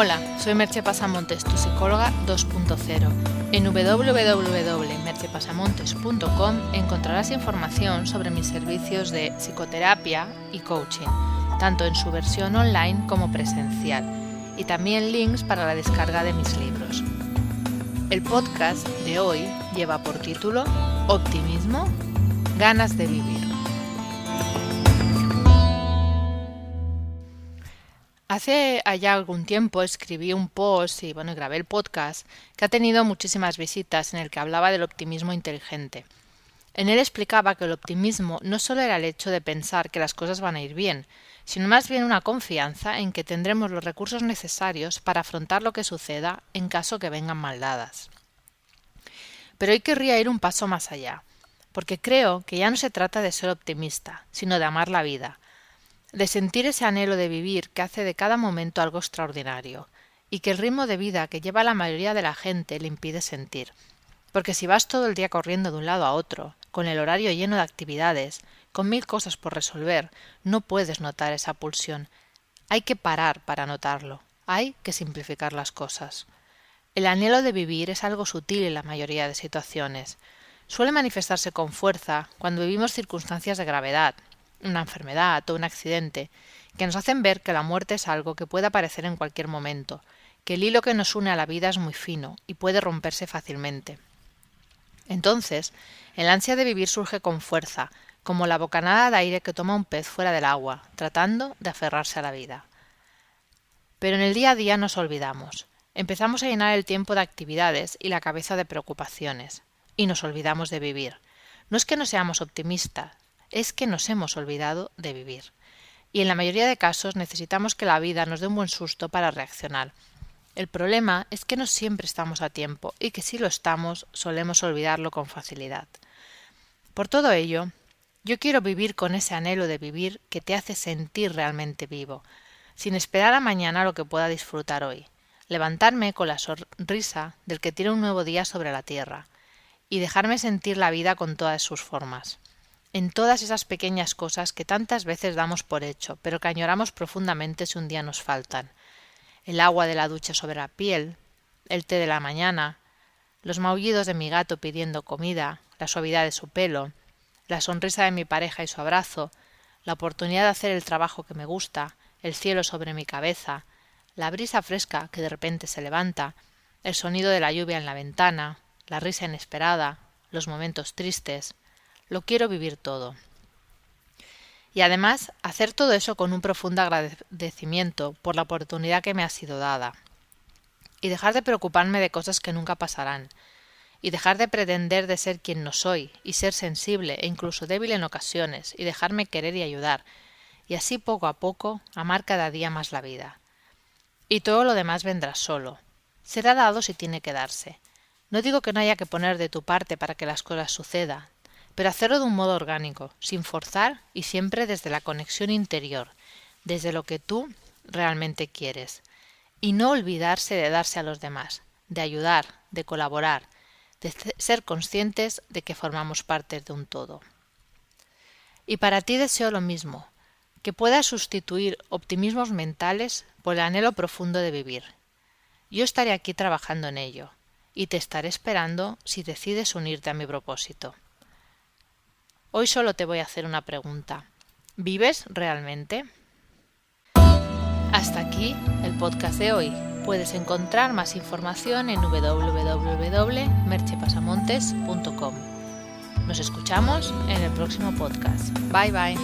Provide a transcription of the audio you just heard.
Hola, soy Merche Pasamontes, tu psicóloga 2.0. En www.merchepasamontes.com encontrarás información sobre mis servicios de psicoterapia y coaching, tanto en su versión online como presencial, y también links para la descarga de mis libros. El podcast de hoy lleva por título Optimismo, ganas de vivir. Hace allá algún tiempo escribí un post y bueno, grabé el podcast que ha tenido muchísimas visitas en el que hablaba del optimismo inteligente. En él explicaba que el optimismo no solo era el hecho de pensar que las cosas van a ir bien, sino más bien una confianza en que tendremos los recursos necesarios para afrontar lo que suceda en caso que vengan maldadas. Pero hoy querría ir un paso más allá, porque creo que ya no se trata de ser optimista, sino de amar la vida, de sentir ese anhelo de vivir que hace de cada momento algo extraordinario, y que el ritmo de vida que lleva la mayoría de la gente le impide sentir. Porque si vas todo el día corriendo de un lado a otro, con el horario lleno de actividades, con mil cosas por resolver, no puedes notar esa pulsión. Hay que parar para notarlo. Hay que simplificar las cosas. El anhelo de vivir es algo sutil en la mayoría de situaciones. Suele manifestarse con fuerza cuando vivimos circunstancias de gravedad, una enfermedad o un accidente, que nos hacen ver que la muerte es algo que puede aparecer en cualquier momento, que el hilo que nos une a la vida es muy fino y puede romperse fácilmente. Entonces, el ansia de vivir surge con fuerza, como la bocanada de aire que toma un pez fuera del agua, tratando de aferrarse a la vida. Pero en el día a día nos olvidamos. Empezamos a llenar el tiempo de actividades y la cabeza de preocupaciones, y nos olvidamos de vivir. No es que no seamos optimistas, es que nos hemos olvidado de vivir. Y en la mayoría de casos necesitamos que la vida nos dé un buen susto para reaccionar. El problema es que no siempre estamos a tiempo y que si lo estamos solemos olvidarlo con facilidad. Por todo ello, yo quiero vivir con ese anhelo de vivir que te hace sentir realmente vivo, sin esperar a mañana lo que pueda disfrutar hoy, levantarme con la sonrisa del que tiene un nuevo día sobre la tierra, y dejarme sentir la vida con todas sus formas en todas esas pequeñas cosas que tantas veces damos por hecho, pero que añoramos profundamente si un día nos faltan. El agua de la ducha sobre la piel, el té de la mañana, los maullidos de mi gato pidiendo comida, la suavidad de su pelo, la sonrisa de mi pareja y su abrazo, la oportunidad de hacer el trabajo que me gusta, el cielo sobre mi cabeza, la brisa fresca que de repente se levanta, el sonido de la lluvia en la ventana, la risa inesperada, los momentos tristes, lo quiero vivir todo. Y además hacer todo eso con un profundo agradecimiento por la oportunidad que me ha sido dada. Y dejar de preocuparme de cosas que nunca pasarán. Y dejar de pretender de ser quien no soy, y ser sensible e incluso débil en ocasiones, y dejarme querer y ayudar, y así poco a poco amar cada día más la vida. Y todo lo demás vendrá solo. Será dado si tiene que darse. No digo que no haya que poner de tu parte para que las cosas sucedan, pero hacerlo de un modo orgánico, sin forzar y siempre desde la conexión interior, desde lo que tú realmente quieres. Y no olvidarse de darse a los demás, de ayudar, de colaborar, de ser conscientes de que formamos parte de un todo. Y para ti deseo lo mismo, que puedas sustituir optimismos mentales por el anhelo profundo de vivir. Yo estaré aquí trabajando en ello, y te estaré esperando si decides unirte a mi propósito. Hoy solo te voy a hacer una pregunta. ¿Vives realmente? Hasta aquí el podcast de hoy. Puedes encontrar más información en www.merchepasamontes.com. Nos escuchamos en el próximo podcast. Bye bye.